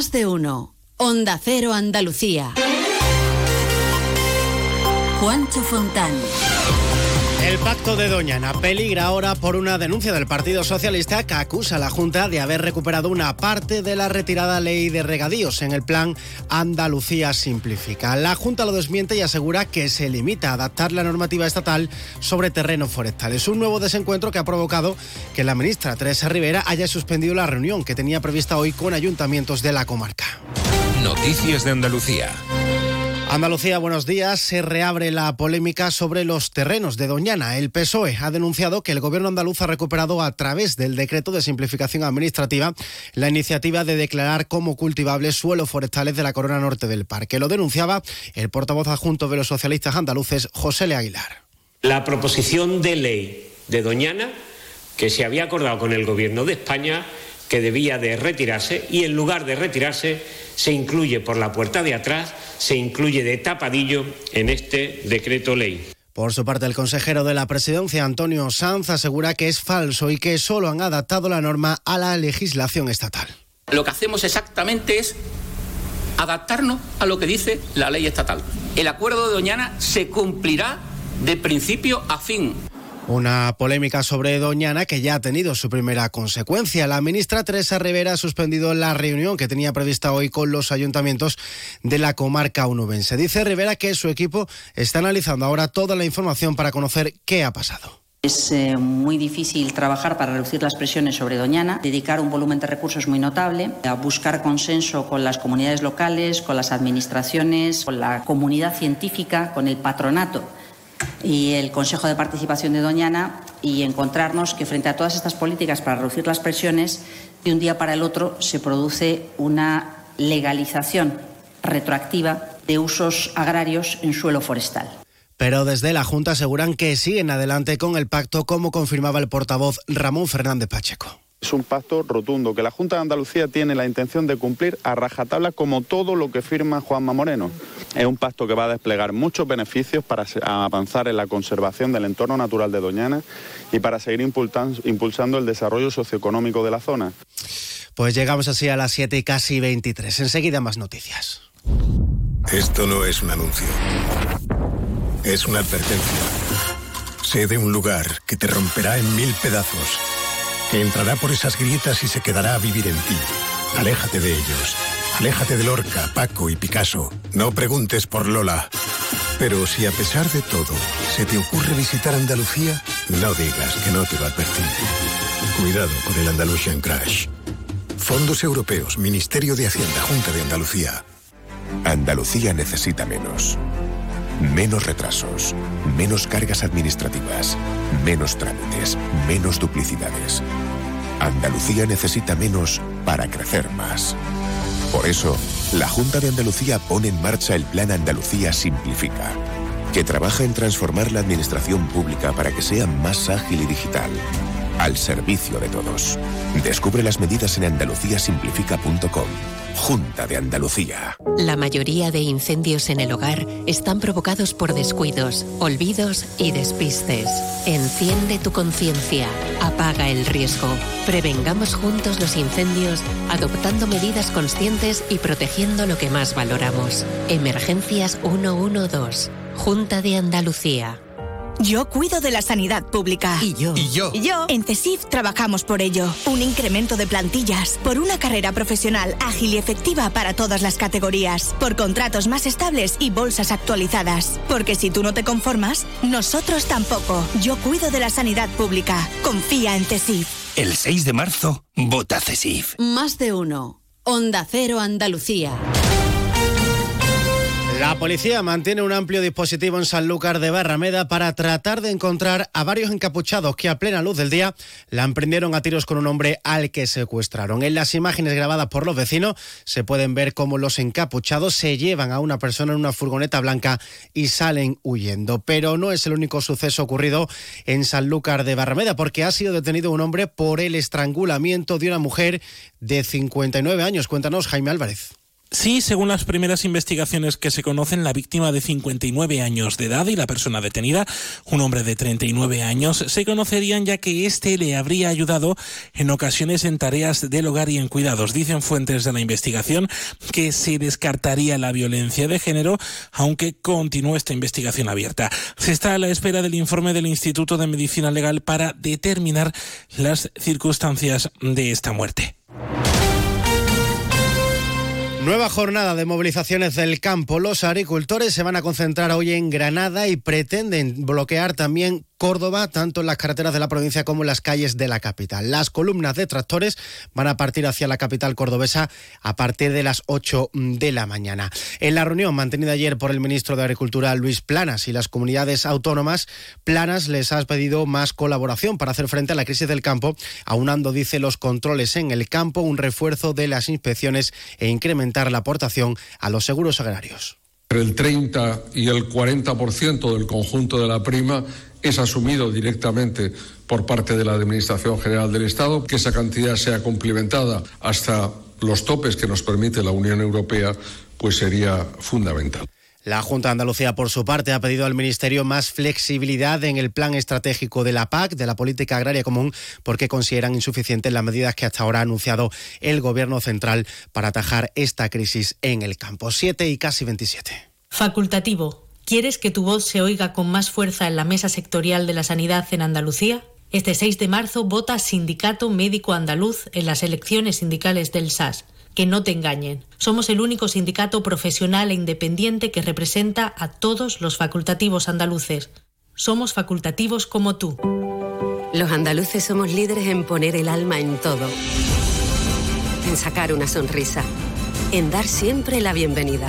Más de uno. Onda Cero Andalucía. Juancho Fontán. El pacto de Doñana peligra ahora por una denuncia del Partido Socialista que acusa a la Junta de haber recuperado una parte de la retirada ley de regadíos en el plan Andalucía Simplifica. La Junta lo desmiente y asegura que se limita a adaptar la normativa estatal sobre terrenos forestales. Un nuevo desencuentro que ha provocado que la ministra Teresa Rivera haya suspendido la reunión que tenía prevista hoy con ayuntamientos de la comarca. Noticias de Andalucía. Andalucía, buenos días. Se reabre la polémica sobre los terrenos de Doñana. El PSOE ha denunciado que el gobierno andaluz ha recuperado a través del decreto de simplificación administrativa la iniciativa de declarar como cultivables suelos forestales de la corona norte del parque. Lo denunciaba el portavoz adjunto de los socialistas andaluces, José Le Aguilar. La proposición de ley de Doñana, que se había acordado con el gobierno de España, que debía de retirarse y en lugar de retirarse se incluye por la puerta de atrás, se incluye de tapadillo en este decreto ley. Por su parte, el consejero de la presidencia, Antonio Sanz, asegura que es falso y que solo han adaptado la norma a la legislación estatal. Lo que hacemos exactamente es adaptarnos a lo que dice la ley estatal. El acuerdo de Doñana se cumplirá de principio a fin. Una polémica sobre Doñana que ya ha tenido su primera consecuencia. La ministra Teresa Rivera ha suspendido la reunión que tenía prevista hoy con los ayuntamientos de la comarca onubense. Dice Rivera que su equipo está analizando ahora toda la información para conocer qué ha pasado. Es eh, muy difícil trabajar para reducir las presiones sobre Doñana, dedicar un volumen de recursos muy notable, a buscar consenso con las comunidades locales, con las administraciones, con la comunidad científica, con el patronato y el Consejo de Participación de Doñana y encontrarnos que frente a todas estas políticas para reducir las presiones, de un día para el otro se produce una legalización retroactiva de usos agrarios en suelo forestal. Pero desde la Junta aseguran que siguen adelante con el pacto, como confirmaba el portavoz Ramón Fernández Pacheco. Es un pacto rotundo que la Junta de Andalucía tiene la intención de cumplir a rajatabla como todo lo que firma Juanma Moreno. Es un pacto que va a desplegar muchos beneficios para avanzar en la conservación del entorno natural de Doñana y para seguir impulsando el desarrollo socioeconómico de la zona. Pues llegamos así a las 7 y casi 23. Enseguida más noticias. Esto no es un anuncio. Es una advertencia. Sé de un lugar que te romperá en mil pedazos entrará por esas grietas y se quedará a vivir en ti. Aléjate de ellos. Aléjate de Lorca, Paco y Picasso. No preguntes por Lola. Pero si a pesar de todo se te ocurre visitar Andalucía, no digas que no te lo advertí. Cuidado con el Andalusian Crash. Fondos Europeos, Ministerio de Hacienda, Junta de Andalucía. Andalucía necesita menos. Menos retrasos, menos cargas administrativas, menos trámites, menos duplicidades. Andalucía necesita menos para crecer más. Por eso, la Junta de Andalucía pone en marcha el Plan Andalucía Simplifica, que trabaja en transformar la administración pública para que sea más ágil y digital, al servicio de todos. Descubre las medidas en andaluciasimplifica.com. Junta de Andalucía. La mayoría de incendios en el hogar están provocados por descuidos, olvidos y despistes. Enciende tu conciencia, apaga el riesgo. Prevengamos juntos los incendios adoptando medidas conscientes y protegiendo lo que más valoramos. Emergencias 112. Junta de Andalucía. Yo cuido de la sanidad pública. Y yo. Y yo. Y yo. En CESIF trabajamos por ello. Un incremento de plantillas, por una carrera profesional ágil y efectiva para todas las categorías, por contratos más estables y bolsas actualizadas. Porque si tú no te conformas, nosotros tampoco. Yo cuido de la sanidad pública. Confía en CESIF. El 6 de marzo, vota CESIF. Más de uno. Onda Cero Andalucía. La policía mantiene un amplio dispositivo en Sanlúcar de Barrameda para tratar de encontrar a varios encapuchados que a plena luz del día la emprendieron a tiros con un hombre al que secuestraron. En las imágenes grabadas por los vecinos se pueden ver cómo los encapuchados se llevan a una persona en una furgoneta blanca y salen huyendo. Pero no es el único suceso ocurrido en Sanlúcar de Barrameda porque ha sido detenido un hombre por el estrangulamiento de una mujer de 59 años. Cuéntanos, Jaime Álvarez. Sí, según las primeras investigaciones que se conocen, la víctima de 59 años de edad y la persona detenida, un hombre de 39 años, se conocerían ya que éste le habría ayudado en ocasiones en tareas del hogar y en cuidados. Dicen fuentes de la investigación que se descartaría la violencia de género, aunque continúe esta investigación abierta. Se está a la espera del informe del Instituto de Medicina Legal para determinar las circunstancias de esta muerte. Nueva jornada de movilizaciones del campo. Los agricultores se van a concentrar hoy en Granada y pretenden bloquear también Córdoba, tanto en las carreteras de la provincia como en las calles de la capital. Las columnas de tractores van a partir hacia la capital cordobesa a partir de las 8 de la mañana. En la reunión mantenida ayer por el ministro de Agricultura, Luis Planas, y las comunidades autónomas, Planas les ha pedido más colaboración para hacer frente a la crisis del campo, aunando, dice, los controles en el campo, un refuerzo de las inspecciones e incrementar la aportación a los seguros agrarios. El 30 y el 40% del conjunto de la prima es asumido directamente por parte de la Administración General del Estado, que esa cantidad sea complementada hasta los topes que nos permite la Unión Europea, pues sería fundamental. La Junta de Andalucía, por su parte, ha pedido al Ministerio más flexibilidad en el plan estratégico de la PAC, de la Política Agraria Común, porque consideran insuficientes las medidas que hasta ahora ha anunciado el Gobierno central para atajar esta crisis en el campo. Siete y casi 27. Facultativo. ¿Quieres que tu voz se oiga con más fuerza en la mesa sectorial de la sanidad en Andalucía? Este 6 de marzo vota Sindicato Médico Andaluz en las elecciones sindicales del SAS. Que no te engañen. Somos el único sindicato profesional e independiente que representa a todos los facultativos andaluces. Somos facultativos como tú. Los andaluces somos líderes en poner el alma en todo. En sacar una sonrisa. En dar siempre la bienvenida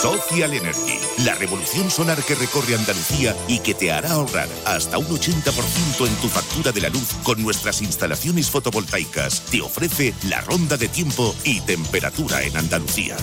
Social Energy, la revolución solar que recorre Andalucía y que te hará ahorrar hasta un 80% en tu factura de la luz con nuestras instalaciones fotovoltaicas. Te ofrece la ronda de tiempo y temperatura en Andalucía.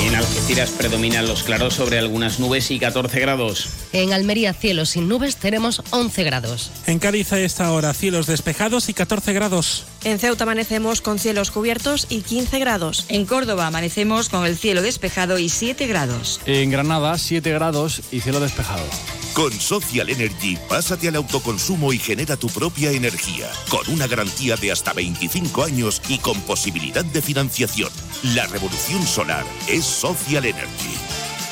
En Algeciras predominan los claros sobre algunas nubes y 14 grados. En Almería, cielos sin nubes, tenemos 11 grados. En Cádiz a esta hora, cielos despejados y 14 grados. En Ceuta amanecemos con cielos cubiertos y 15 grados. En Córdoba amanecemos con el cielo despejado y 7 grados. En Granada, 7 grados y cielo despejado. Con Social Energy, pásate al autoconsumo y genera tu propia energía, con una garantía de hasta 25 años y con posibilidad de financiación. La revolución solar es Social Energy.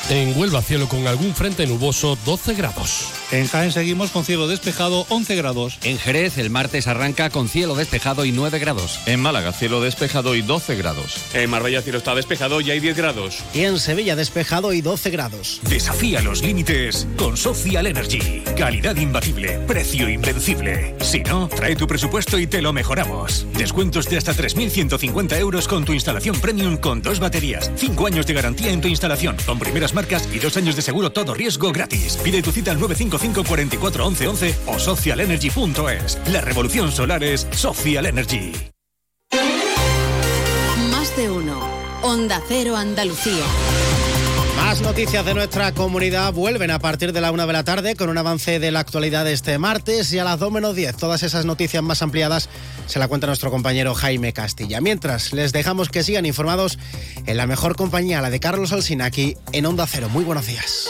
En Huelva, cielo con algún frente nuboso, 12 grados. En Jaén seguimos con cielo despejado, 11 grados. En Jerez, el martes arranca con cielo despejado y 9 grados. En Málaga, cielo despejado y 12 grados. En Marbella, cielo está despejado y hay 10 grados. Y en Sevilla, despejado y 12 grados. Desafía los límites con Social Energy. Calidad imbatible, precio invencible. Si no, trae tu presupuesto y te lo mejoramos. Descuentos de hasta 3.150 euros con tu instalación premium con dos baterías. 5 años de garantía en tu instalación con primeras marcas y dos años de seguro todo riesgo gratis. Pide tu cita al 955 44 11 11 o socialenergy.es. La revolución solar es Social Energy. Más de uno. Onda Cero Andalucía. Más noticias de nuestra comunidad vuelven a partir de la una de la tarde con un avance de la actualidad este martes y a las 2 menos 10. Todas esas noticias más ampliadas se la cuenta nuestro compañero Jaime Castilla. Mientras, les dejamos que sigan informados en la mejor compañía, la de Carlos Alsina, aquí en Onda Cero. Muy buenos días.